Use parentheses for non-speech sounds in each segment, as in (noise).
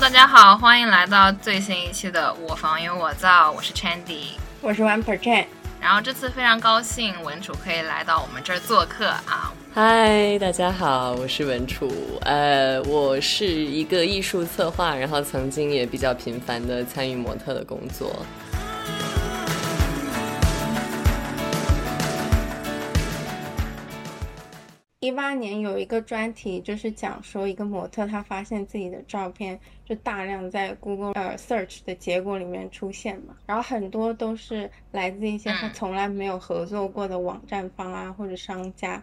Hello，大家好，欢迎来到最新一期的《我房有我造》，我是 Chandy，我是 One Percent。然后这次非常高兴文楚可以来到我们这儿做客啊。嗨，大家好，我是文楚，呃，我是一个艺术策划，然后曾经也比较频繁的参与模特的工作。一八年有一个专题，就是讲说一个模特，她发现自己的照片就大量在 Google 呃 Search 的结果里面出现嘛，然后很多都是来自一些她从来没有合作过的网站方啊或者商家，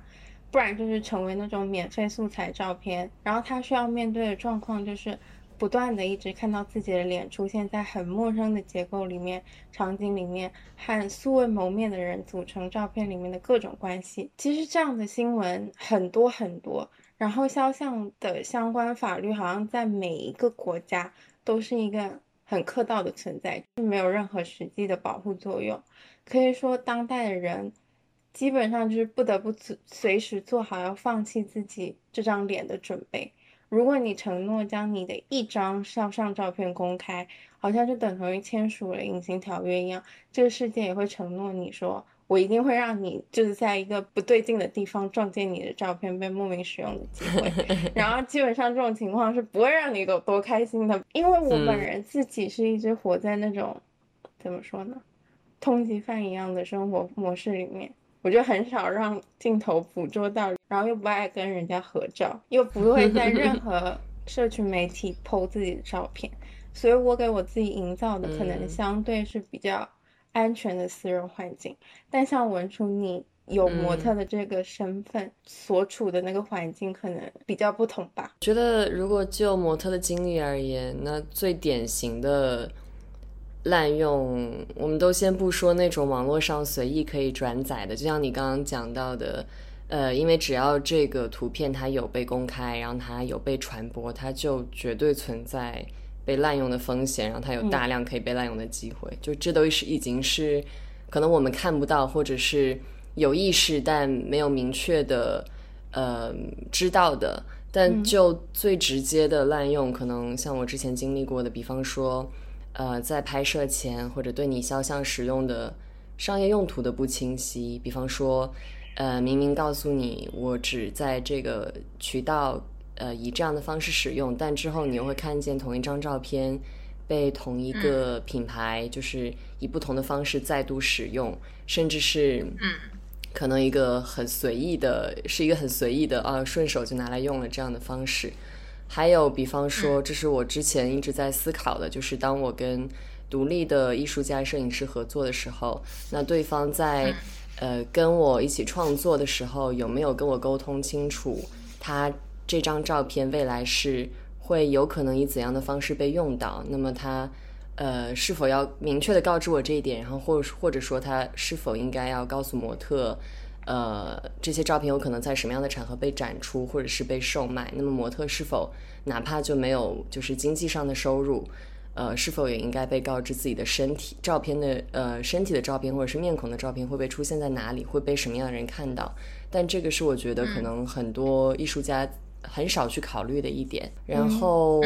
不然就是成为那种免费素材照片，然后他需要面对的状况就是。不断的一直看到自己的脸出现在很陌生的结构里面、场景里面，和素未谋面的人组成照片里面的各种关系。其实这样的新闻很多很多，然后肖像的相关法律好像在每一个国家都是一个很客套的存在，没有任何实际的保护作用。可以说，当代的人基本上就是不得不随随时做好要放弃自己这张脸的准备。如果你承诺将你的一张肖像照片公开，好像就等同于签署了隐形条约一样，这个世界也会承诺你说，我一定会让你就是在一个不对劲的地方撞见你的照片被莫名使用的机会。(laughs) 然后基本上这种情况是不会让你有多开心的，因为我本人自己是一直活在那种怎么说呢，通缉犯一样的生活模式里面。我就很少让镜头捕捉到，然后又不爱跟人家合照，又不会在任 (laughs) 何社群媒体 PO 自己的照片，所以我给我自己营造的可能相对是比较安全的私人环境。但像文初，你有模特的这个身份，所处的那个环境可能比较不同吧？觉得如果就模特的经历而言，那最典型的。滥用，我们都先不说那种网络上随意可以转载的，就像你刚刚讲到的，呃，因为只要这个图片它有被公开，然后它有被传播，它就绝对存在被滥用的风险，然后它有大量可以被滥用的机会，就这都是已经是可能我们看不到，或者是有意识但没有明确的呃知道的，但就最直接的滥用，可能像我之前经历过的，比方说。呃，在拍摄前或者对你肖像使用的商业用途的不清晰，比方说，呃，明明告诉你我只在这个渠道呃以这样的方式使用，但之后你又会看见同一张照片被同一个品牌就是以不同的方式再度使用，甚至是嗯。可能一个很随意的，是一个很随意的啊，顺手就拿来用了这样的方式。还有，比方说，这是我之前一直在思考的，就是当我跟独立的艺术家、摄影师合作的时候，那对方在呃跟我一起创作的时候，有没有跟我沟通清楚，他这张照片未来是会有可能以怎样的方式被用到？那么他呃是否要明确的告知我这一点？然后或或者说他是否应该要告诉模特？呃，这些照片有可能在什么样的场合被展出，或者是被售卖？那么模特是否哪怕就没有就是经济上的收入，呃，是否也应该被告知自己的身体照片的呃身体的照片或者是面孔的照片会被出现在哪里，会被什么样的人看到？但这个是我觉得可能很多艺术家很少去考虑的一点。然后，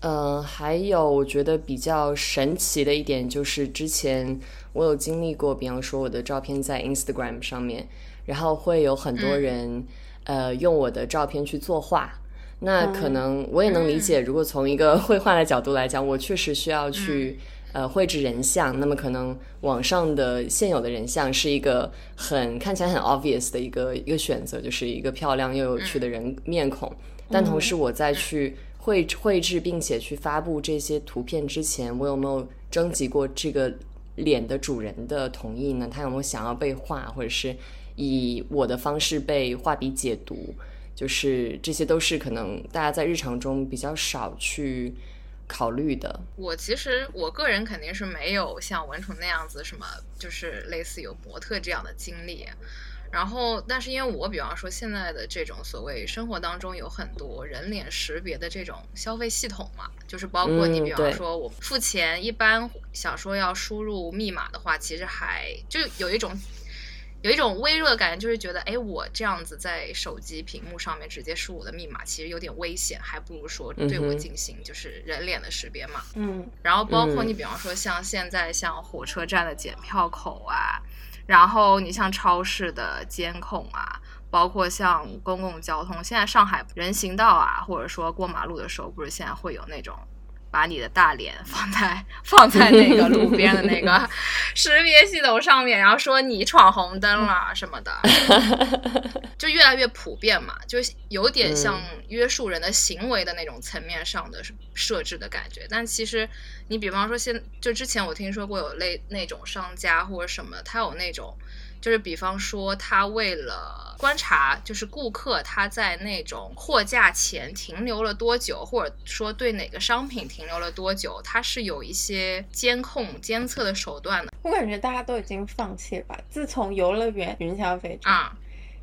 呃，还有我觉得比较神奇的一点就是之前我有经历过，比方说我的照片在 Instagram 上面。然后会有很多人，呃，用我的照片去作画。那可能我也能理解，如果从一个 (laughs) 绘画的角度来讲，我确实需要去呃绘制人像。那么可能网上的现有的人像是一个很看起来很 obvious 的一个一个选择，就是一个漂亮又有趣的人面孔。但同时我在去绘绘制并且去发布这些图片之前，我有没有征集过这个脸的主人的同意呢？他有没有想要被画，或者是？以我的方式被画笔解读，就是这些都是可能大家在日常中比较少去考虑的。我其实我个人肯定是没有像文虫那样子什么，就是类似有模特这样的经历。然后，但是因为我比方说现在的这种所谓生活当中有很多人脸识别的这种消费系统嘛，就是包括你比方说我付钱，一般想说要输入密码的话，其实还就有一种。有一种微弱的感觉，就是觉得，哎，我这样子在手机屏幕上面直接输我的密码，其实有点危险，还不如说对我进行就是人脸的识别嘛。嗯。然后包括你比方说像现在像火车站的检票口啊，然后你像超市的监控啊，包括像公共交通，现在上海人行道啊，或者说过马路的时候，不是现在会有那种。把你的大脸放在放在那个路边的那个识别系统上面，然后说你闯红灯了什么的，(laughs) 就越来越普遍嘛，就有点像约束人的行为的那种层面上的设置的感觉。但其实你比方说现就之前我听说过有类那种商家或者什么，他有那种。就是比方说，他为了观察，就是顾客他在那种货架前停留了多久，或者说对哪个商品停留了多久，他是有一些监控监测的手段的。我感觉大家都已经放弃吧。自从游乐园云消费啊，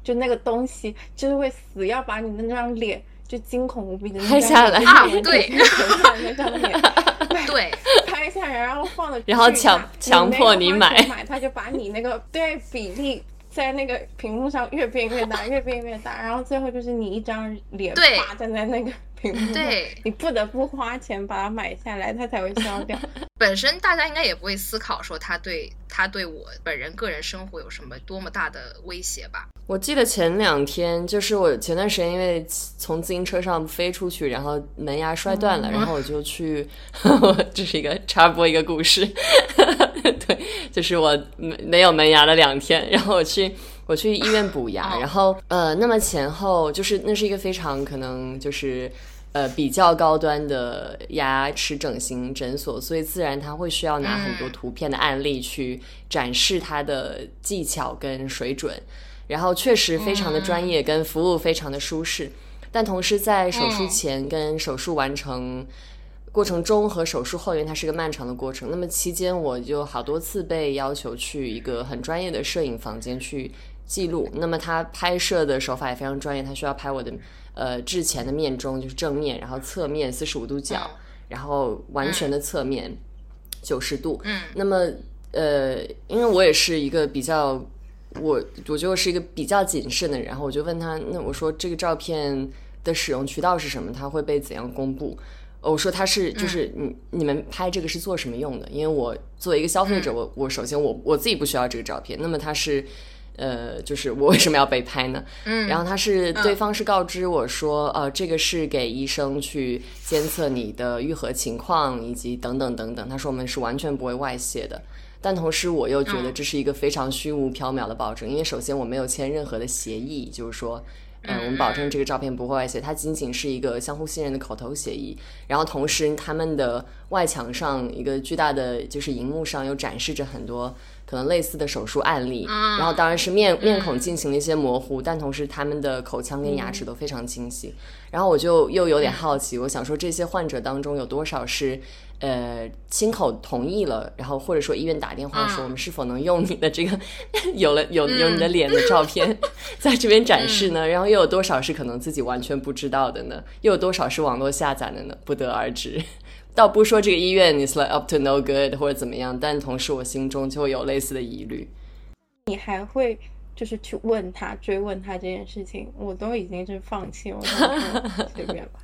就那个东西就是会死要把你的那张脸就惊恐无比的拍下来啊，对，那张脸。(laughs) 对，拍下来，然后放了，然后强强迫你买，买他就把你那个对比例在那个屏幕上越变越大，越变越大，然后最后就是你一张脸趴站在那个。(laughs) 对你不得不花钱把它买下来，它才会消掉。(laughs) 本身大家应该也不会思考说它对它对我本人个人生活有什么多么大的威胁吧？我记得前两天就是我前段时间因为从自行车上飞出去，然后门牙摔断了，然后我就去，(laughs) 这是一个插播一个故事，对，就是我没没有门牙了两天，然后我去。我去医院补牙，(laughs) 然后呃，那么前后就是那是一个非常可能就是呃比较高端的牙齿整形诊所，所以自然他会需要拿很多图片的案例去展示他的技巧跟水准，然后确实非常的专业，跟服务非常的舒适，但同时在手术前跟手术完成过程中和手术后，因为它是个漫长的过程，那么期间我就好多次被要求去一个很专业的摄影房间去。记录，那么他拍摄的手法也非常专业，他需要拍我的呃之前的面中，就是正面，然后侧面四十五度角，然后完全的侧面九十度。嗯，那么呃，因为我也是一个比较，我我觉得我是一个比较谨慎的人，然后我就问他，那我说这个照片的使用渠道是什么？他会被怎样公布？我说他是就是你你们拍这个是做什么用的？因为我作为一个消费者，我我首先我我自己不需要这个照片，那么他是。呃，就是我为什么要被拍呢？嗯，然后他是对方是告知我说，呃，这个是给医生去监测你的愈合情况以及等等等等。他说我们是完全不会外泄的，但同时我又觉得这是一个非常虚无缥缈的保证，因为首先我没有签任何的协议，就是说，嗯，我们保证这个照片不会外泄，它仅仅是一个相互信任的口头协议。然后同时他们的外墙上一个巨大的就是荧幕上又展示着很多。可能类似的手术案例，然后当然是面面孔进行了一些模糊，但同时他们的口腔跟牙齿都非常清晰。然后我就又有点好奇，我想说这些患者当中有多少是呃亲口同意了，然后或者说医院打电话说我们是否能用你的这个 (laughs) 有了有有你的脸的照片 (laughs) 在这边展示呢？然后又有多少是可能自己完全不知道的呢？又有多少是网络下载的呢？不得而知。倒不说这个医院 is like up to no good 或者怎么样，但同时我心中就会有类似的疑虑。你还会就是去问他追问他这件事情，我都已经是放弃我，随便吧，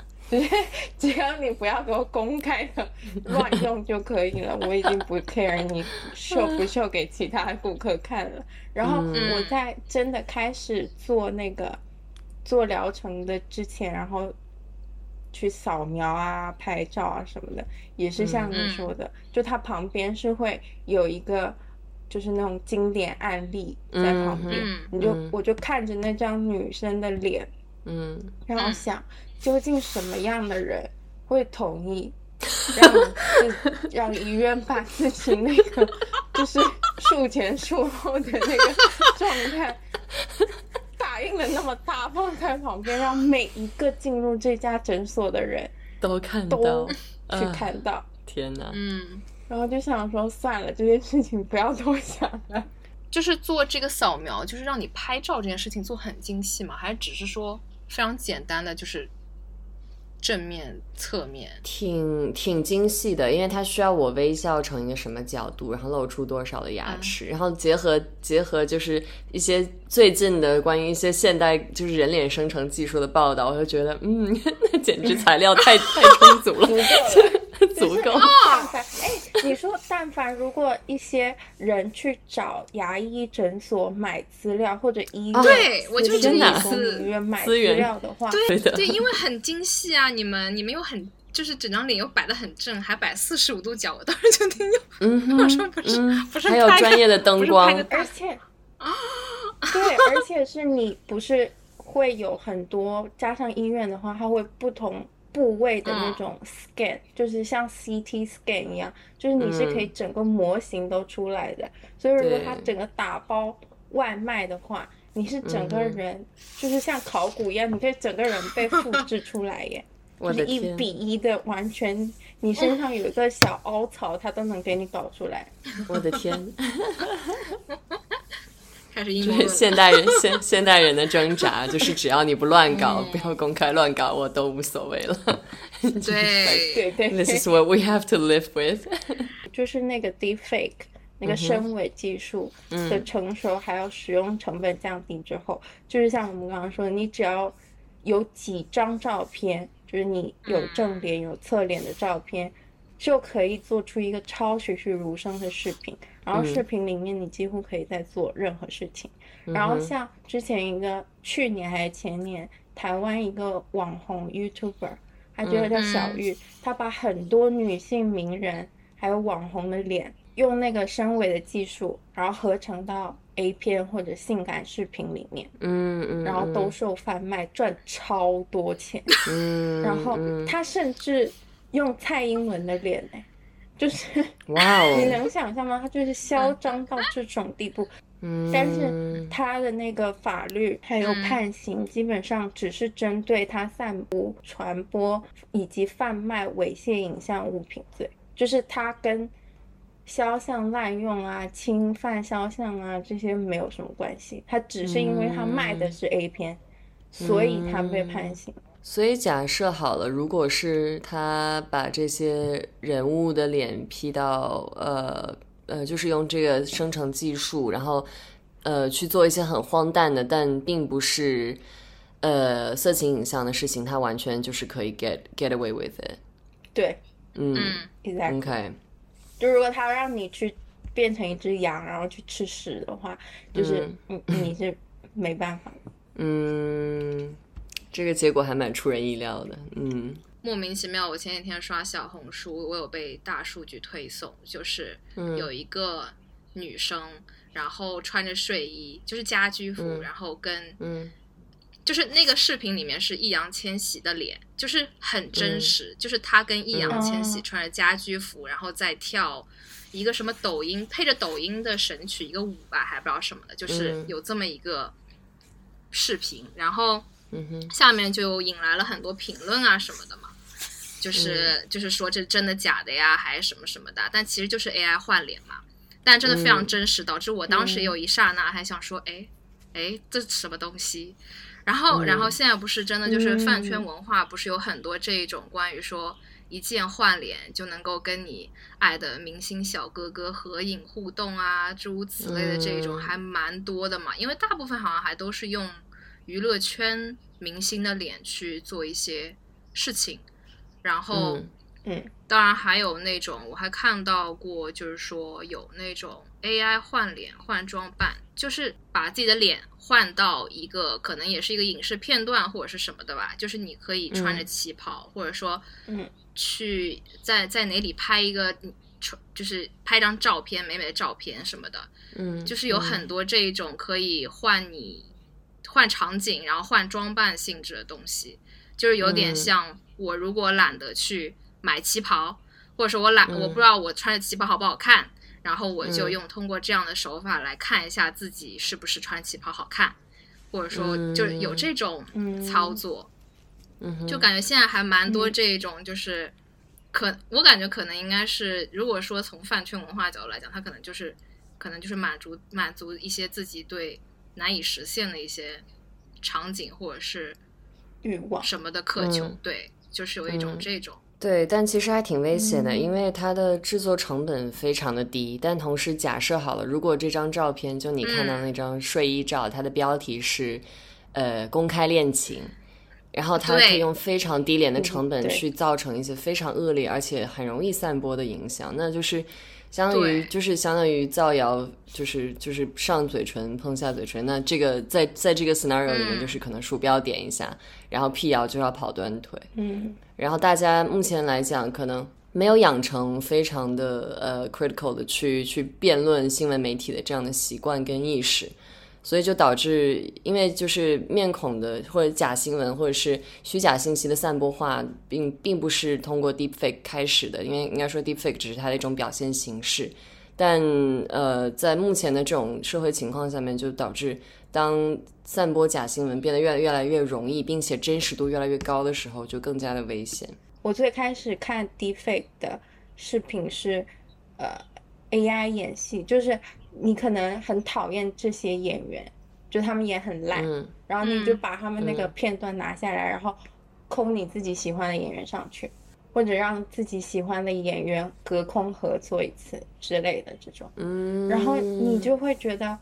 只要你不要给我公开的乱用就可以了，我已经不 care 你秀不秀给其他顾客看了。然后我在真的开始做那个做疗程的之前，然后。去扫描啊、拍照啊什么的，也是像你说的，就它旁边是会有一个，就是那种经典案例在旁边，你就我就看着那张女生的脸，嗯，然后想究竟什么样的人会同意让让医院把自己那个就是术前术后的那个状态。打印的那么大，放在旁边，让每一个进入这家诊所的人都看到，去看到。天哪！嗯，然后就想说，算了，这件事情不要多想了。就是做这个扫描，就是让你拍照这件事情做很精细嘛？还是只是说非常简单的，就是正面、侧面，挺挺精细的，因为它需要我微笑成一个什么角度，然后露出多少的牙齿，然后结合结合就是一些最近的关于一些现代就是人脸生成技术的报道，我就觉得，嗯，(laughs) 那简直材料太 (laughs) 太充足了，(laughs) 足够。足够哎，你说但凡如果一些人去找牙医诊所买资料，或者医院对我就真的医院买资料的话，对的，对，因为很精细啊，你们你们又很就是整张脸又摆的很正，还摆四十五度角，我当时就听有，嗯 (laughs) 我说不是不是还有专业的灯光而且对，而且是你不是会有很多加上医院的话，它会不同部位的那种 scan，、就是像 CT scan 一样，就是你是可以整个模型都出来的。所以如果它整个打包外卖的话，你是整个人、就是像考古一样，你可以整个人被复制出来耶。(laughs) 就是一，比一的，完全你身上有一个小凹槽，它都能给你搞出来。(laughs) 我的天，(laughs) 开始阴就是谋论。现代人现现代人的挣扎，就是只要你不乱搞，嗯。不要公开乱搞，我都无所谓了。(laughs) 对，对对。This is what we have to live with (laughs) 就是那个 deepfake 那个深伪技术的成熟，还有使用成本降低之后，就是像我们刚刚说的，你只要有几张照片，就是你有正脸有侧脸的照片，就可以做出一个超栩栩如生的视频。然后视频里面你几乎可以在做任何事情。然后像之前一个去年还是前年，台湾一个网红 YouTuber，他觉得叫小玉，他把很多女性名人还有网红的脸，用那个深伪的技术，然后合成到 A 片或者性感视频里面，嗯嗯，然后兜售贩卖，赚超多钱。嗯，然后他甚至用蔡英文的脸、欸，就是哇你哦，(laughs) 能想象吗？他就是嚣张到这种地步。嗯，但是他的那个法律还有嗯判刑，基本上只是针对他散布、传播以及贩卖猥亵影像物品罪，就是他跟肖像滥用啊、侵犯肖像啊这些没有什么关系，他只是因为他卖的是 A 片，所以他被判刑。所以假设好了，如果是他把这些人物的脸 P 到呃呃，就是用这个生成技术，然后呃去做一些很荒诞的，但并不是呃色情影像的事情，他完全就是可以 get get away with it。对嗯嗯，，exactly。，OK，就如果他让你去变成一只羊，然后去吃屎的话，就是你你是没办法。嗯，这个结果还蛮出人意料的。嗯。莫名其妙，我前几天刷小红书，我有被大数据推送，就是嗯。有一个女生，然后穿着睡衣，就是家居服，嗯。然后跟嗯。就是那个视频里面是易烊千玺的脸，就是很真嗯。实，就是他跟易烊千玺嗯。穿着家居服，然后再跳一个什么抖音配着抖音的神曲一个舞吧，还不知道什么的，就是嗯。有这么一个视频，然后嗯哼。下面就引来了很多评论啊什么的嘛，就是、嗯。就是说这真的假的呀，还是什么什么的，但其实就是 AI 换脸嘛，但真的非常嗯真实，导致我当时嗯有一刹那还想说，哎哎，这什么东西？然后，嗯。然后现在不是真的就是饭圈嗯文化，不是有很多这种关于说一键换脸就能够跟你爱的明星小哥哥合影互动啊，诸如此类的这种嗯。还蛮多的嘛。因为大部分好像还都是用娱乐圈明星的脸去做一些事情，然后。嗯嗯当然还有那种，我还看到过，就是说有那种 AI 换脸换装扮，就是把自己的脸换到一个可能也是一个影视片段或者是什么的吧，就是你可以穿着嗯旗袍，或者说嗯去在在哪里拍一个，穿就是拍张照片，美美的照片什么的，嗯，就是有很多这一种可以换你换场景，然后换装扮性质的东西，就是有点嗯。像我如果懒得去买旗袍，或者说我懒，嗯我不知道我穿着旗袍好不好看，然后我就嗯。用通过这样的手法来看一下自己是不是穿旗袍好看，或者说就是有这种嗯。操作。嗯。哼。就感觉现在还蛮多嗯。这种，就是可我感觉可能应该是，如果说从饭圈文化角度来讲，它可能就是可能就是满足满足一些自己对难以实现的一些场景或者是欲望。什么的渴求，嗯对，就是有一种这种。对，但其实还挺危险的，嗯因为它的制作成本非常的低。但同时假设好了，如果这张照片就你看到嗯那张睡衣照，它的标题是呃公开恋情，然后它可以用非常低廉的嗯成本去造成一些非常恶劣而且很容易散播的影响，那就是相当于就是相当于造谣，就是就是上嘴唇碰下嘴唇。那这个在在这个 scenario 里面，嗯就是可能鼠标点一下，然后辟谣就要跑断腿。嗯，然后大家目前来讲，可能没有养成非常的呃 critical 的去去辩论新闻媒体的这样的习惯跟意识，所以就导致，因为就是面孔的或者假新闻或者是虚假信息的散播化，并并不是通过 deepfake 开始的，因为应该说 deepfake 只是它的一种表现形式。但呃，在目前的这种社会情况下面，就导致当散播假新闻变得越来越来越容易，并且真实度越来越高的时候，就更加的危险。我最开始看 deepfake 的视频是，呃，AI 演戏，就是你可能很讨厌这些演员，就他们演很烂，嗯然后你就嗯把他们那个片段拿下来，然后空你自己喜欢的演员上去，或者让自己喜欢的演员隔空合作一次之类的这种。嗯，然后你就会觉得，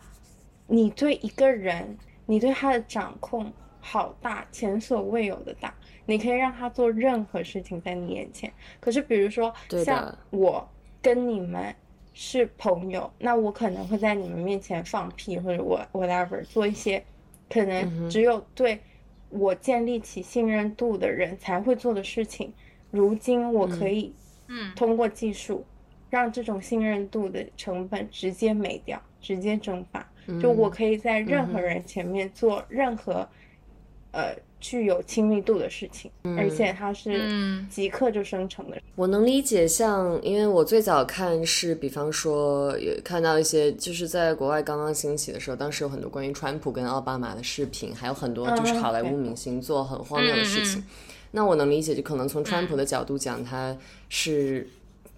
你对一个人，你对他的掌控好大，前所未有的大。你可以让他做任何事情在你眼前。可是比如说像我跟你们是朋友，那我可能会在你们面前放屁，或者我 whatever 做一些可嗯能只有对我建立起信任度的人才会做的事情。如今我可嗯以嗯通过技术，让这种信任度的成本直接没掉，直接蒸发。就我可以在任何人前面做任何，呃，具有亲密度的事情，而且它是嗯即刻就生成的。我能理解像，因为我最早看是，比方说也看到一些，就是在国外刚刚兴起的时候，当时有很多关于川普跟奥巴马的视频，还有很多就是嗯好莱坞明星做很荒谬的事情。那我能理解，就可能从川普的角度讲，他是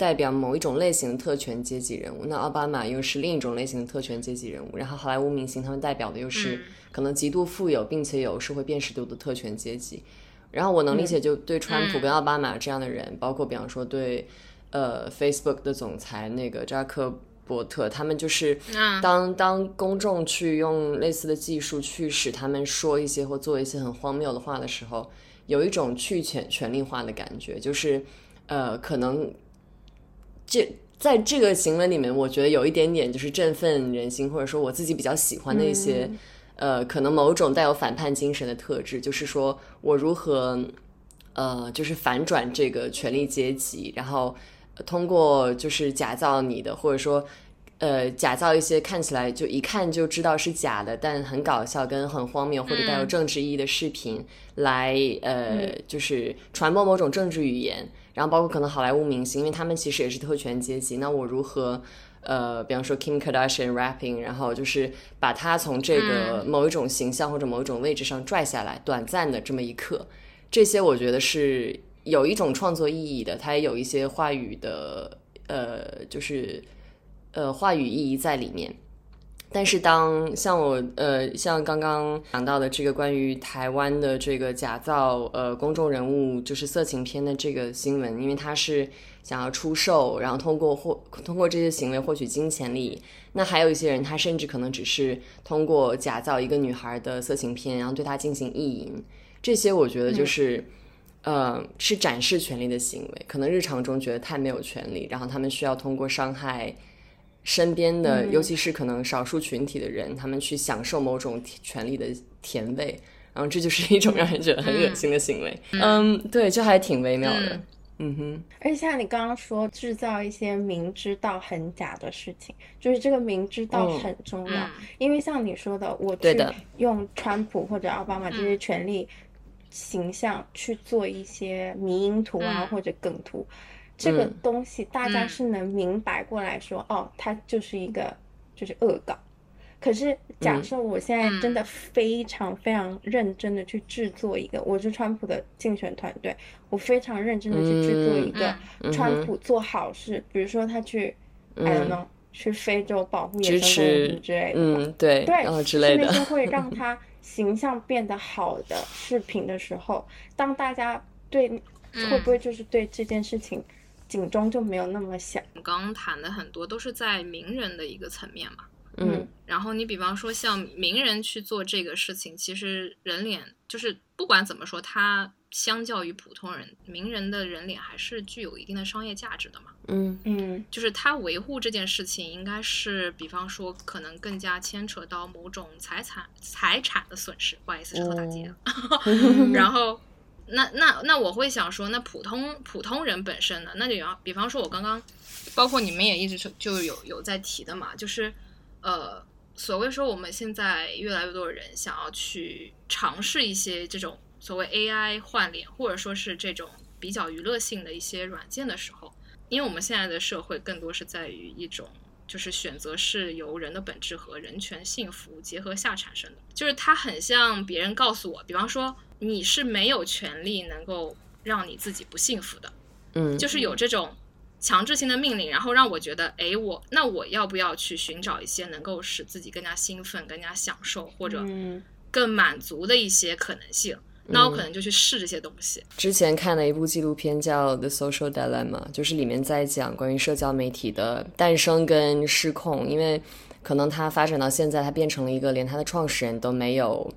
代表某一种类型的特权阶级人物，那奥巴马又是另一种类型的特权阶级人物，然后好莱坞明星他们代表的又是嗯可能极度富有并且有社会辨识度的特权阶级。然后我能理解，就对川普跟奥巴马这样的人，包括比方说对呃 Facebook 的总裁那个扎克伯特，他们就是嗯当当公众去用类似的技术去使他们说一些或做一些很荒谬的话的时候，有一种去权权力化的感觉，就是呃可能这。在这个行为里面，我觉得有一点点就是振奋人心，或者说我自己比较喜欢的一些，嗯呃，可能某种带有反叛精神的特质，就是说我如何，呃，就是反转这个权力阶级，然后呃通过就是假造你的，或者说，呃，假造一些看起来就一看就知道是假的，但很搞笑跟很荒谬或者带有嗯政治意义的视频，来呃，嗯就是传播某种政治语言。然后包括可能好莱坞明星，因为他们其实也是特权阶级，那我如何？呃，比方说 Kim Kardashian rapping，然后就是把他从这个某一种形象或者某一种位置上拽下来，短暂的这么一刻，这些我觉得是有一种创作意义的，它也有一些话语的，呃，就是呃话语意义在里面。但是当像我呃像刚刚讲到的这个关于台湾的这个假造呃公众人物就是色情片的这个新闻，因为他是想要出售，然后通过获通过这些行为获取金钱利益。那还有一些人，他甚至可能只是通过假造一个女孩的色情片，然后对她进行意淫。这些我觉得就是。呃，是展示权力的行为，可能日常中觉得太没有权利，然后他们需要通过伤害身边的，嗯尤其是可能少数群体的人，他们去享受某种权利的甜味，然后这就是一种让人觉得很恶心的行为。嗯，对，这还挺微妙的。嗯哼，而且像你刚刚说，制造一些明知道很假的事情，就是这个明知道嗯很重要。嗯因为像你说的，我去用川普或者奥巴马这些权力形象去做一些迷因图啊、嗯或者梗图，这个嗯。东西大家嗯。是能明白过来说，哦，它就是一个就是恶搞。可是假嗯。设我现在真嗯。的非常非常认真的去制作一个，我是川普的竞选团队，我非常认真的去制作一个嗯川普做好事，比如说他去、I don't 嗯 know 去非洲保护野生动物之类的吧，嗯，对，对，之类的是那，些会 (laughs) 让他形象变得好的视频的时候，当大家对会不会就是对这件事情警钟就没有那么响？我刚刚谈的很多都是在名人的一个层面嘛。嗯，然后你比方说像名人去做这个事情，其实人脸就是不管怎么说，他相较于普通人，名人的人脸还是具有一定的商业价值的嘛。嗯嗯就是他维护这件事情，应该是比方说可能更加牵扯到某种财产财产的损失。不好意思，说打击了。(laughs) 然后，那那那我会想说，那普通普通人本身呢？那就要比方说，我刚刚包括你们也一直就就有有在提的嘛，就是呃，所谓说我们现在越来越多的人想要去尝试一些这种所谓 AI 换脸，或者说是这种比较娱乐性的一些软件的时候，因为我们现在的社会更多是在于一种。就是选择是由人的本质和人权、幸福结合下产生的，就是它很像别人告诉我，比方说你是没有权利能够让你自己不幸福的，嗯，就是有这种强制性的命令，然后让我觉得，哎，我那我要不要去寻找一些能够使自己更加兴奋、更加享受或者嗯更满足的一些可能性？那我可能就去试这些东西。之前看了一部纪录片叫《The Social Dilemma》，就是里面在讲关于社交媒体的诞生跟失控，因为可能它发展到现在，它变成了一个连它的创始人都没有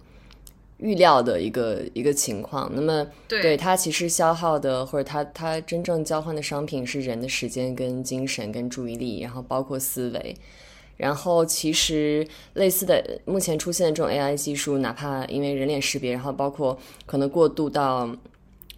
预料的一个一个情况。那么，对对它其实消耗的或者它它真正交换的商品是人的时间跟精神跟注意力，然后包括思维。然后其实类似的，目前出现的这种 AI 技术，哪怕因为人脸识别，然后包括可能过渡到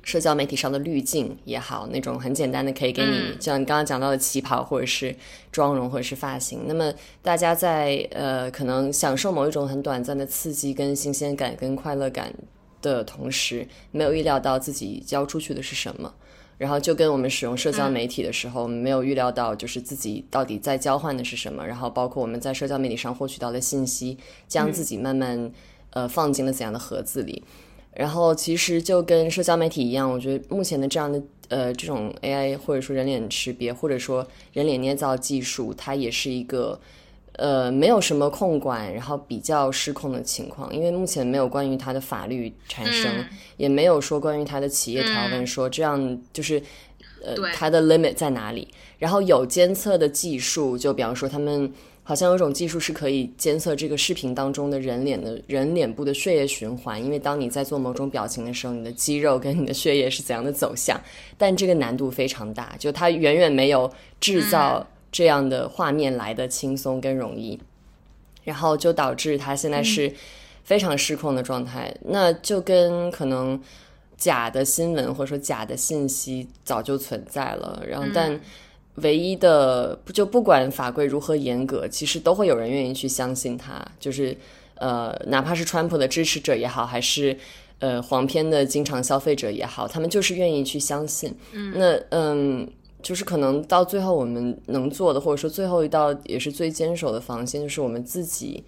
社交媒体上的滤镜也好，那种很简单的可以给你，嗯像你刚刚讲到的旗袍或者是妆容或者是发型，那么大家在呃可能享受某一种很短暂的刺激跟新鲜感跟快乐感的同时，没有预料到自己交出去的是什么。然后就跟我们使用社交媒体的时候，没有预料到就是自己到底在交换的是什么，然后包括我们在社交媒体上获取到的信息，将自己慢慢、呃放进了怎样的盒子里。然后其实就跟社交媒体一样，我觉得目前的这样的呃这种 AI 或者说人脸识别或者说人脸捏造技术，它也是一个呃没有什么控管，然后比较失控的情况，因为目前没有关于它的法律产生，嗯也没有说关于它的企业条文说这样就是。呃，它的 limit 在哪里？然后有监测的技术，就比方说他们好像有一种技术是可以监测这个视频当中的人脸的人脸部的血液循环，因为当你在做某种表情的时候，你的肌肉跟你的血液是怎样的走向，但这个难度非常大，就它远远没有制造这样的画面来的轻松跟容易，然后就导致它现在是非常失控的状态，那就跟可能。假的新闻或者说假的信息早就存在了，然后但唯一的就不管法规如何严格，其实都会有人愿意去相信他，就是呃，哪怕是川普的支持者也好，还是呃黄片的经常消费者也好，他们就是愿意去相信。嗯，那嗯。就是可能到最后我们能做的，或者说最后一道也是最坚守的防线，就是我们自己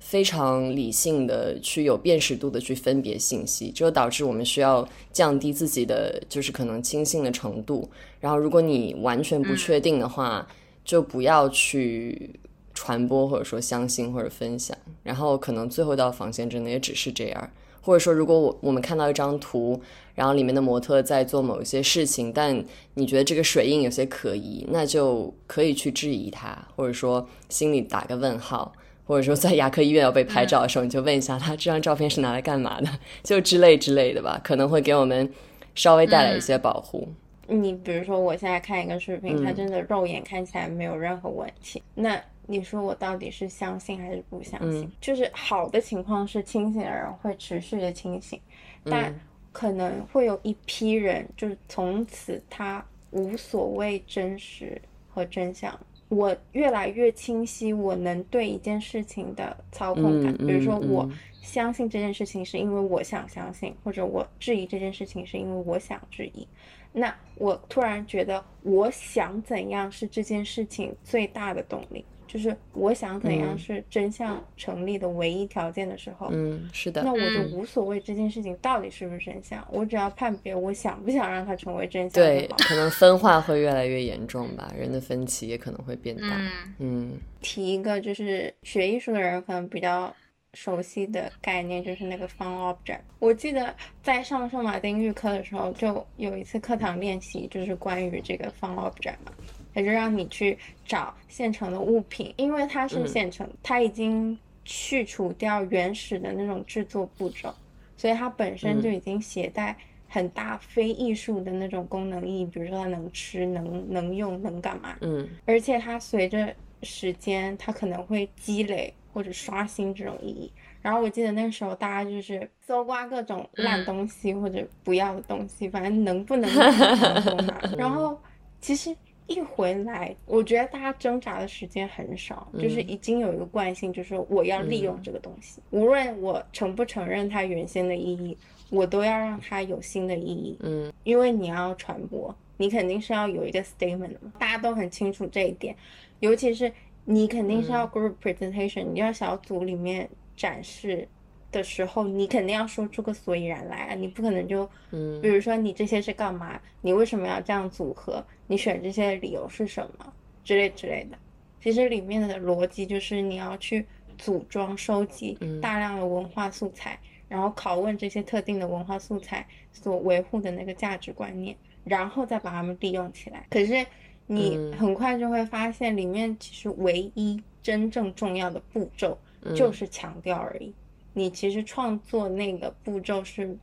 非常理性的去有辨识度的去分别信息，这就导致我们需要降低自己的就是可能轻信的程度。然后，如果你完全不确定的话，就不要去传播或者说相信或者分享。然后，可能最后一道防线真的也只是这样。或者说，如果我我们看到一张图，然后里面的模特在做某一些事情，但你觉得这个水印有些可疑，那就可以去质疑它，或者说心里打个问号。或者说在牙科医院要被拍照的时候，你就问一下他这张照片是拿来干嘛的，就之类之类的吧，可能会给我们稍微带来一些保护。你比如说，我现在看一个视频，它嗯真的肉眼看起来没有任何问题，那你说我到底是相信还是不相信？嗯就是好的情况是清醒的人会持续的清醒，但嗯可能会有一批人就是从此他无所谓真实和真相。我越来越清晰，我能对一件事情的操控感，嗯比如说嗯我嗯。相信这件事情是因为我想相信，或者我质疑这件事情是因为我想质疑。那我突然觉得，我想怎样是这件事情最大的动力，就是我想怎样嗯是真相成立的唯一条件的时候，嗯，是的那，我就嗯无所谓这件事情到底是不是真相，我只要判别我想不想让它成为真相对。可能分化会越来越严重吧，人的分歧也可能会变大。嗯嗯提一个，就是学艺术的人可能比较熟悉的概念，就是那个 fun object。我记得在上圣马丁预科的时候，就有一次课堂练习，就是关于这个 fun object 嘛，也就让你去找现成的物品，因为它是现成，它已经去除掉原始的那种制作步骤，所以它本身就已经携带很大非艺术的那种功能意义，比如说它能吃、能能用、能干嘛。嗯，而且它随着时间，它可能会积累。或者刷新这种意义，然后我记得那时候大家就是搜刮各种烂东西或者不要的东西，反正能不能拿都拿。(laughs) 然后其实一回来，我觉得大家挣扎的时间很少，就是已经有一个惯性，就是我要利用这个东西，无论我承不承认它原先的意义，我都要让它有新的意义。嗯，因为你要传播，你肯定是要有一个 statement 的嘛，大家都很清楚这一点，尤其是。你肯定是要 group presentation，你要小组里面展示的时候，你肯定要说出个所以然来啊！你不可能就，嗯，比如说你这些是干嘛？你为什么要这样组合？你选这些理由是什么？之类之类的。其实里面的逻辑就是你要去组装、收集大量的文化素材，然后拷问这些特定的文化素材所维护的那个价值观念，然后再把它们利用起来。可是。你很快就会发现，里面其实唯一真正重要的步骤就是强调而已。你其实创作那个步骤是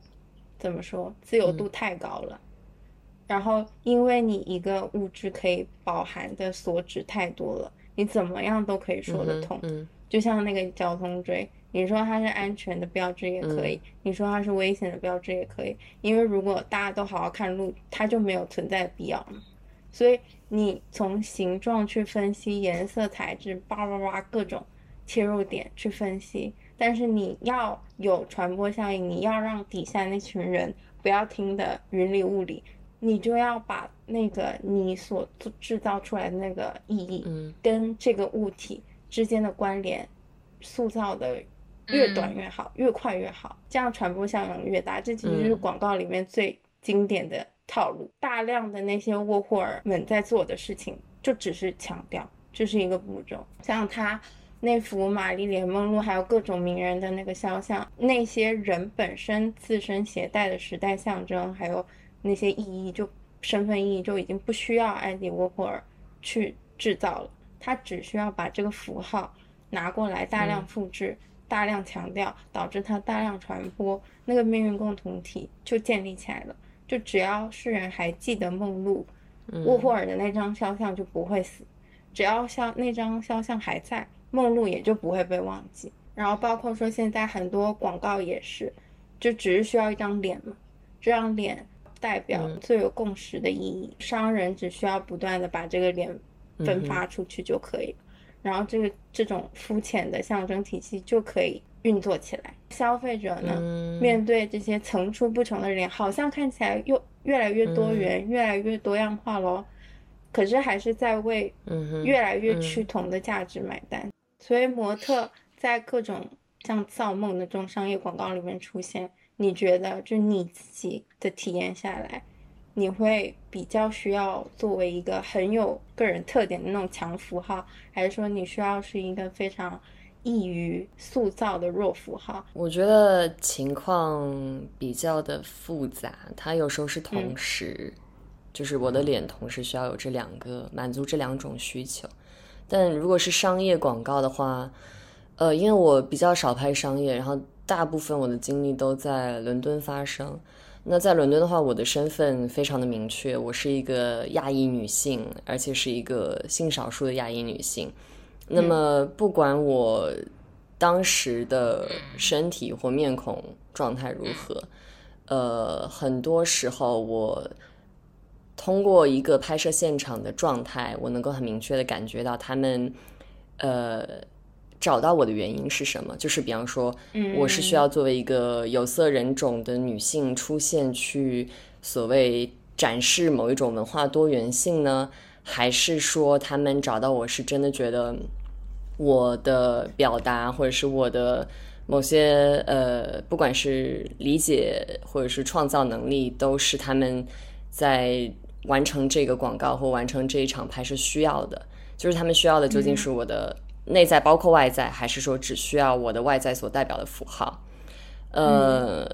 怎么说？自由度太高了。然后，因为你一个物质可以饱含的所指太多了，你怎么样都可以说得通。就像那个交通锥，你说它是安全的标志也可以，你说它是危险的标志也可以。因为如果大家都好好看路，它就没有存在的必要了。所以。你从形状去分析颜色、材质，叭叭叭各种切入点去分析，但是你要有传播效应，你要让底下那群人不要听的云里雾里，你就要把那个你所制造出来的那个意义，跟这个物体之间的关联塑造的越短越好，越快越好，这样传播效应越大。这其实是广告里面最经典的。套路大量的那些沃霍尔们在做的事情，就只是强调这是一个步骤。像他那幅玛丽莲梦露，还有各种名人的那个肖像，那些人本身自身携带的时代象征，还有那些意义，就身份意义就已经不需要安迪沃霍尔去制造了。他只需要把这个符号拿过来，大量复制，大量强调，导致它大量传播，那个命运共同体就建立起来了。就只要世人还记得梦露，沃霍尔的那张肖像就不会死。只要肖那张肖像还在，梦露也就不会被忘记。然后包括说现在很多广告也是，就只是需要一张脸嘛，这张脸代表最有共识的意义。商人只需要不断的把这个脸分发出去就可以了，然后这个这种肤浅的象征体系就可以。运作起来，消费者呢，面对这些层出不穷的脸，好像看起来又越来越多元、越来越多样化喽。可是还是在为越来越趋同的价值买单。所以模特在各种像造梦的这种商业广告里面出现，你觉得就你自己的体验下来，你会比较需要作为一个很有个人特点的那种强符号，还是说你需要是一个非常？易于塑造的弱符号，我觉得情况比较的复杂。它有时候是同时，就是我的脸同时需要有这两个满足这两种需求。但如果是商业广告的话，呃，因为我比较少拍商业，然后大部分我的经历都在伦敦发生。那在伦敦的话，我的身份非常的明确，我是一个亚裔女性，而且是一个性少数的亚裔女性。那么，不管我当时的身体或面孔状态如何，呃，很多时候我通过一个拍摄现场的状态，我能够很明确的感觉到他们，呃，找到我的原因是什么。就是比方说，我是需要作为一个有色人种的女性出现，去所谓展示某一种文化多元性呢？还是说他们找到我是真的觉得？我的表达，或者是我的某些呃，不管是理解或者是创造能力，都是他们在完成这个广告或完成这一场拍摄需要的。就是他们需要的究竟是我的内在包括外在，还是说只需要我的外在所代表的符号？呃，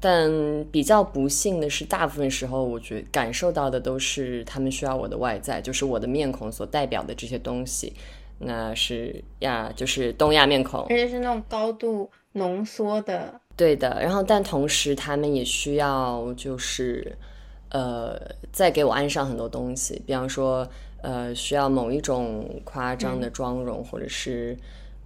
但比较不幸的是，大部分时候我觉感受到的都是他们需要我的外在，就是我的面孔所代表的这些东西。那是亚，就是东亚面孔，而且是那种高度浓缩的。对的，然后但同时他们也需要就是。呃，再给我安上很多东西，比方说，呃，需要某一种夸张的妆容，或者是，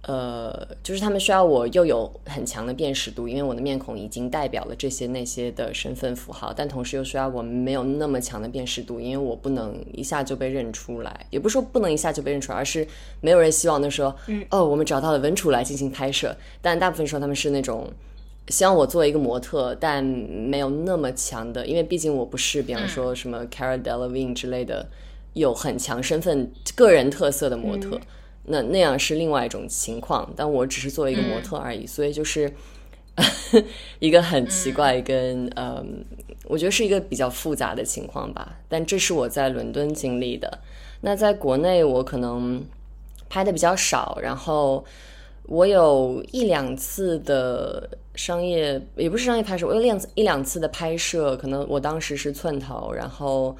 呃，就是他们需要我又有很强的辨识度，因为我的面孔已经代表了这些那些的身份符号，但同时又需要我没有那么强的辨识度，因为我不能一下就被认出来，也不是说不能一下就被认出来，而是没有人希望的说，嗯哦，我们找到了文楚来进行拍摄，但大部分时候他们是那种。希望我作为一个模特，但没有那么强的，因为毕竟我不是，比方说什么 Cara Delevingne 之类的，有很强身份、个人特色的模特，那那样是另外一种情况。但我只是作为一个模特而已，所以就是 (laughs) 一个很奇怪跟嗯，我觉得是一个比较复杂的情况吧。但这是我在伦敦经历的。那在国内，我可能拍的比较少，然后我有一两次的。商业也不是商业拍摄，我有两次一两次的拍摄，可能我当时是寸头，然后，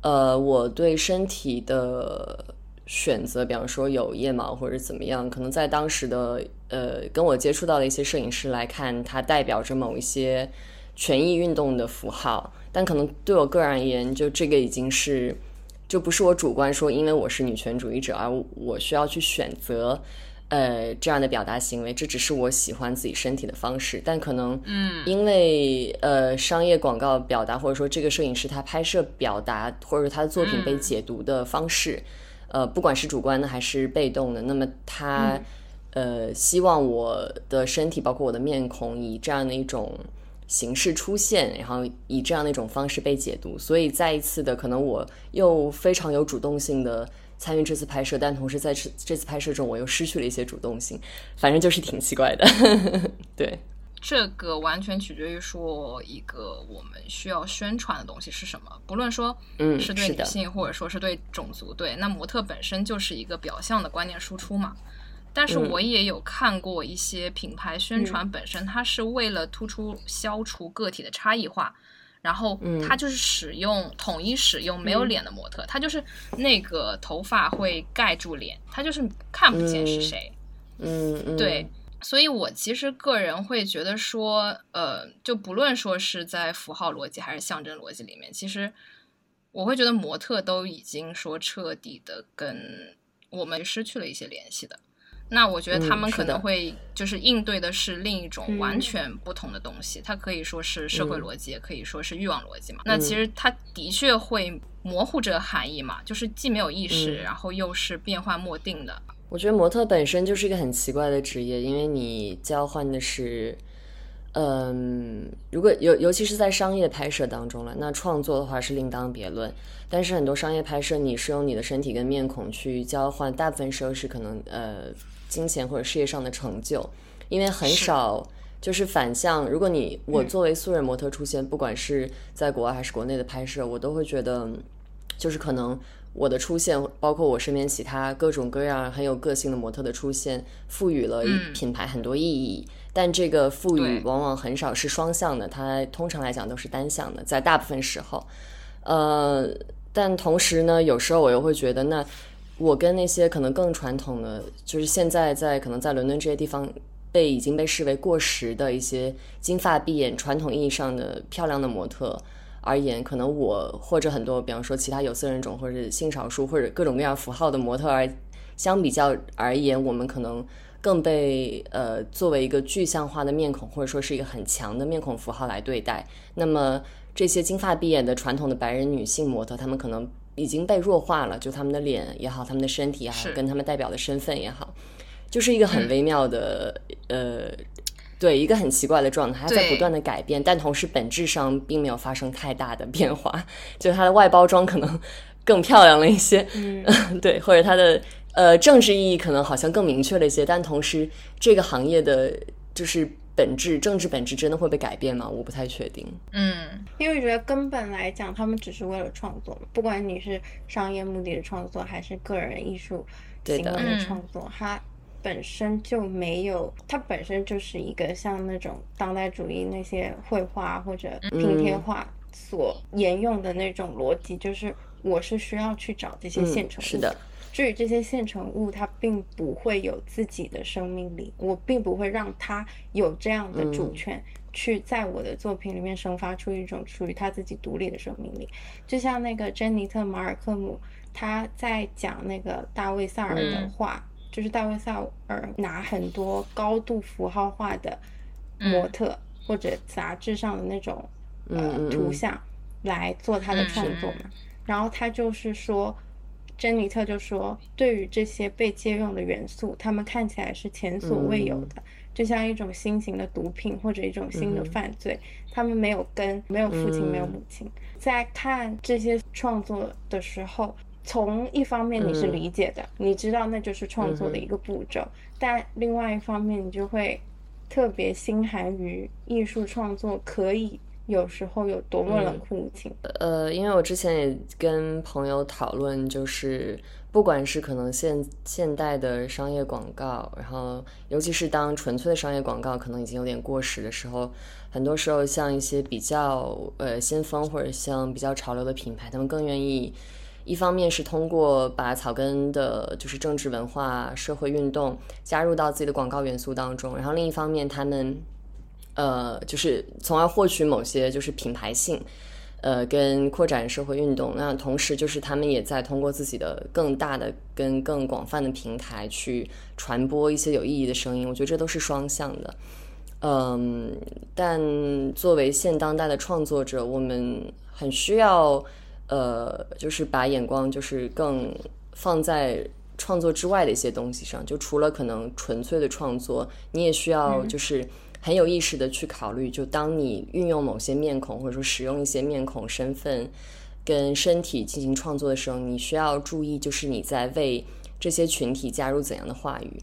呃，我对身体的选择，比方说有腋毛或者怎么样，可能在当时的呃跟我接触到的一些摄影师来看，它代表着某一些权益运动的符号，但可能对我个人而言，就这个已经是就不是我主观说，因为我是女权主义者，而我需要去选择。呃，这样的表达行为，这只是我喜欢自己身体的方式，但可能，嗯，因为呃，商业广告表达，或者说这个摄影师他拍摄表达，或者说他的作品被解读的方式，呃，不管是主观的还是被动的，那么他呃，希望我的身体，包括我的面孔，以这样的一种形式出现，然后以这样的一种方式被解读，所以再一次的，可能我又非常有主动性的。参与这次拍摄，但同时在这这次拍摄中，我又失去了一些主动性，反正就是挺奇怪的。(laughs) 对，这个完全取决于说一个我们需要宣传的东西是什么，不论说嗯是对女性或者说是对种族，对那模特本身就是一个表象的观念输出嘛。但是我也有看过一些品牌宣传本身，它是为了突出消除个体的差异化。然后他就是使用统一使用没有脸的模特，他就是那个头发会盖住脸，他就是看不见是谁。嗯，对，所以我其实个人会觉得说，呃，就不论说是在符号逻辑还是象征逻辑里面，其实我会觉得模特都已经说彻底的跟我们失去了一些联系的。那我觉得他们可能会就是应对的是另一种完全不同的东西，它可以说是社会逻辑，也可以说是欲望逻辑嘛。那其实它的确会模糊这个含义嘛，就是既没有意识，然后又是变幻莫定的。我觉得模特本身就是一个很奇怪的职业，因为你交换的是，嗯，如果尤尤其是在商业拍摄当中了，那创作的话是另当别论。但是很多商业拍摄，你是用你的身体跟面孔去交换，大部分时候是可能呃。金钱或者事业上的成就，因为很少就是反向。如果你我作为素人模特出现，不管是在国外还是国内的拍摄，我都会觉得，就是可能我的出现，包括我身边其他各种各样很有个性的模特的出现，赋予了品牌很多意义。但这个赋予往往很少是双向的，它通常来讲都是单向的，在大部分时候。呃，但同时呢，有时候我又会觉得那。我跟那些可能更传统的，就是现在在可能在伦敦这些地方被已经被视为过时的一些金发碧眼、传统意义上的漂亮的模特而言，可能我或者很多，比方说其他有色人种或者性少数或者各种各样符号的模特而相比较而言，我们可能更被呃作为一个具象化的面孔，或者说是一个很强的面孔符号来对待。那么这些金发碧眼的传统的白人女性模特，她们可能。已经被弱化了，就他们的脸也好，他们的身体也好，跟他们代表的身份也好，就是一个很微妙的，呃，对，一个很奇怪的状态，它在不断的改变，但同时本质上并没有发生太大的变化，(laughs) 就它的外包装可能更漂亮了一些，嗯，(laughs) 对，或者它的呃政治意义可能好像更明确了一些，但同时这个行业的就是。本质政治本质真的会被改变吗？我不太确定。嗯，因为我觉得根本来讲，他们只是为了创作，不管你是商业目的的创作，还是个人艺术行为的创作，它本身就没有，它本身就是一个像那种当代主义那些绘画或者拼贴画所沿用的那种逻辑，就是我是需要去找这些现成的。至于这些现成物，它并不会有自己的生命力，我并不会让它有这样的主权，去在我的作品里面生发出一种属于它自己独立的生命力。就像那个珍妮特·马尔克姆，他在讲那个大卫·萨尔的话，就是大卫·萨尔拿很多高度符号化的模特或者杂志上的那种呃图像来做他的创作嘛，然后他就是说。珍妮特就说：“对于这些被借用的元素，他们看起来是前所未有的，就像一种新型的毒品或者一种新的犯罪。他们没有根，没有父亲，没有母亲。在看这些创作的时候，从一方面你是理解的，你知道那就是创作的一个步骤；但另外一方面，你就会特别心寒于艺术创作可以。”有时候有多么冷酷无情。呃，因为我之前也跟朋友讨论，就是不管是可能现现代的商业广告，然后尤其是当纯粹的商业广告可能已经有点过时的时候，很多时候像一些比较呃先锋或者像比较潮流的品牌，他们更愿意一方面是通过把草根的，就是政治文化、社会运动加入到自己的广告元素当中，然后另一方面他们。呃，就是从而获取某些就是品牌性，呃，跟扩展社会运动。那同时就是他们也在通过自己的更大的跟更广泛的平台去传播一些有意义的声音。我觉得这都是双向的。嗯，但作为现当代的创作者，我们很需要呃，就是把眼光就是更放在创作之外的一些东西上。就除了可能纯粹的创作，你也需要就是。很有意识的去考虑，就当你运用某些面孔，或者说使用一些面孔、身份跟身体进行创作的时候，你需要注意，就是你在为这些群体加入怎样的话语。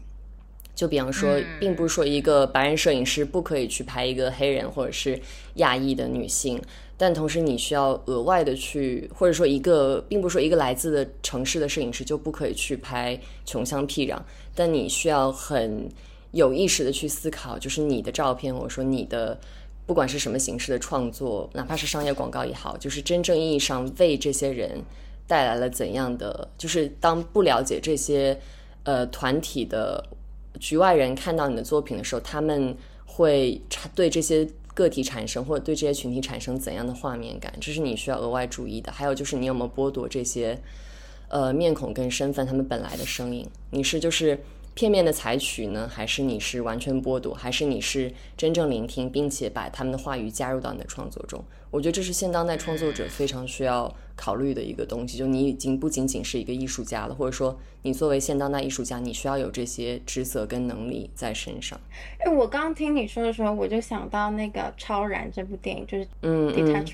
就比方说，并不是说一个白人摄影师不可以去拍一个黑人或者是亚裔的女性，但同时你需要额外的去，或者说一个，并不是说一个来自的城市的摄影师就不可以去拍穷乡僻壤，但你需要很。有意识的去思考，就是你的照片，或者说你的，不管是什么形式的创作，哪怕是商业广告也好，就是真正意义上为这些人带来了怎样的，就是当不了解这些呃团体的局外人看到你的作品的时候，他们会产对这些个体产生或者对这些群体产生怎样的画面感，这是你需要额外注意的。还有就是你有没有剥夺这些呃面孔跟身份他们本来的声音？你是就是。片面的采取呢，还是你是完全剥夺，还是你是真正聆听，并且把他们的话语加入到你的创作中？我觉得这是现当代创作者非常需要考虑的一个东西。就你已经不仅仅是一个艺术家了，或者说你作为现当代艺术家，你需要有这些职责跟能力在身上。哎，我刚刚听你说的时候，我就想到那个《超然》这部电影，就是《Detachment》。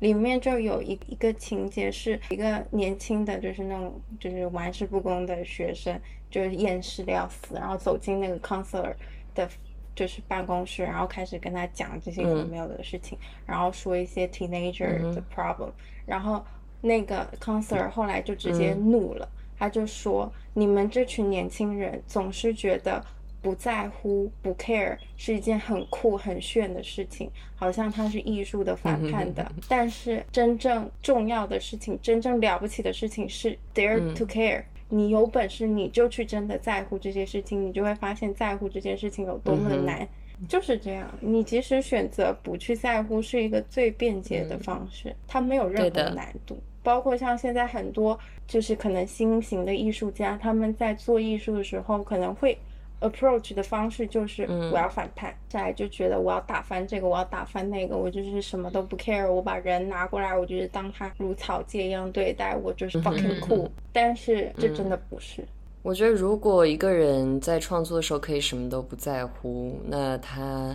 里面就有一一个情节，是一个年轻的，就是那种就是玩世不恭的学生，就是厌世的要死，然后走进那个 counselor 的，就是办公室，然后开始跟他讲这些有没有的事情，然后说一些 teenager 的 problem，然后那个 counselor 后来就直接怒了，他就说：“你们这群年轻人总是觉得。”不在乎、不 care 是一件很酷、很炫的事情，好像它是艺术的反叛的。但是真正重要的事情、真正了不起的事情是 dare to care。你有本事你就去真的在乎这些事情，你就会发现在乎这件事情有多么难。就是这样，你即使选择不去在乎，是一个最便捷的方式，它没有任何难度。包括像现在很多就是可能新型的艺术家，他们在做艺术的时候可能会。Approach 的方式就是我要反叛，下来就觉得我要打翻这个，我要打翻那个，我就是什么都不 care，我把人拿过来，我就是当他如草芥一样对待，我就是 fucking cool。但是这真的不是。我觉得如果一个人在创作的时候可以什么都不在乎，那他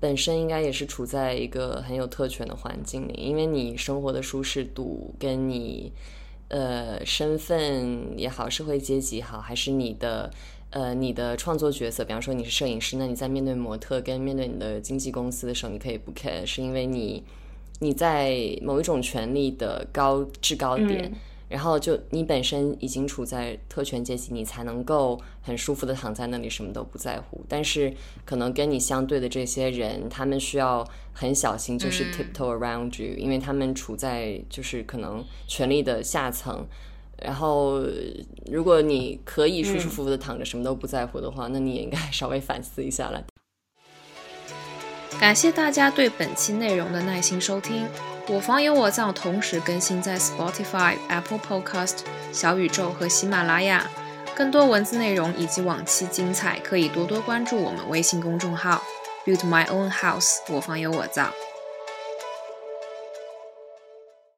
本身应该也是处在一个很有特权的环境里，因为你生活的舒适度跟你呃身份也好，社会阶级好，还是你的。呃，你的创作角色，比方说你是摄影师，那你在面对模特跟面对你的经纪公司的时候，你可以不 care，是因为你你在某一种权利的高制高点，然后就你本身已经处在特权阶级，你才能够很舒服的躺在那里，什么都不在乎。但是可能跟你相对的这些人，他们需要很小心，就是 tiptoe around you，因为他们处在就是可能权力的下层。然后如果你可以舒舒服服的躺着，什么都不在乎的话，那你也应该稍微反思一下了。感谢大家对本期内容的耐心收听。我房有我造同时更新在 Spotify、Apple Podcast、小宇宙和喜马拉雅。更多文字内容以及往期精彩，可以多多关注我们微信公众号 Build My Own House，我房有我造。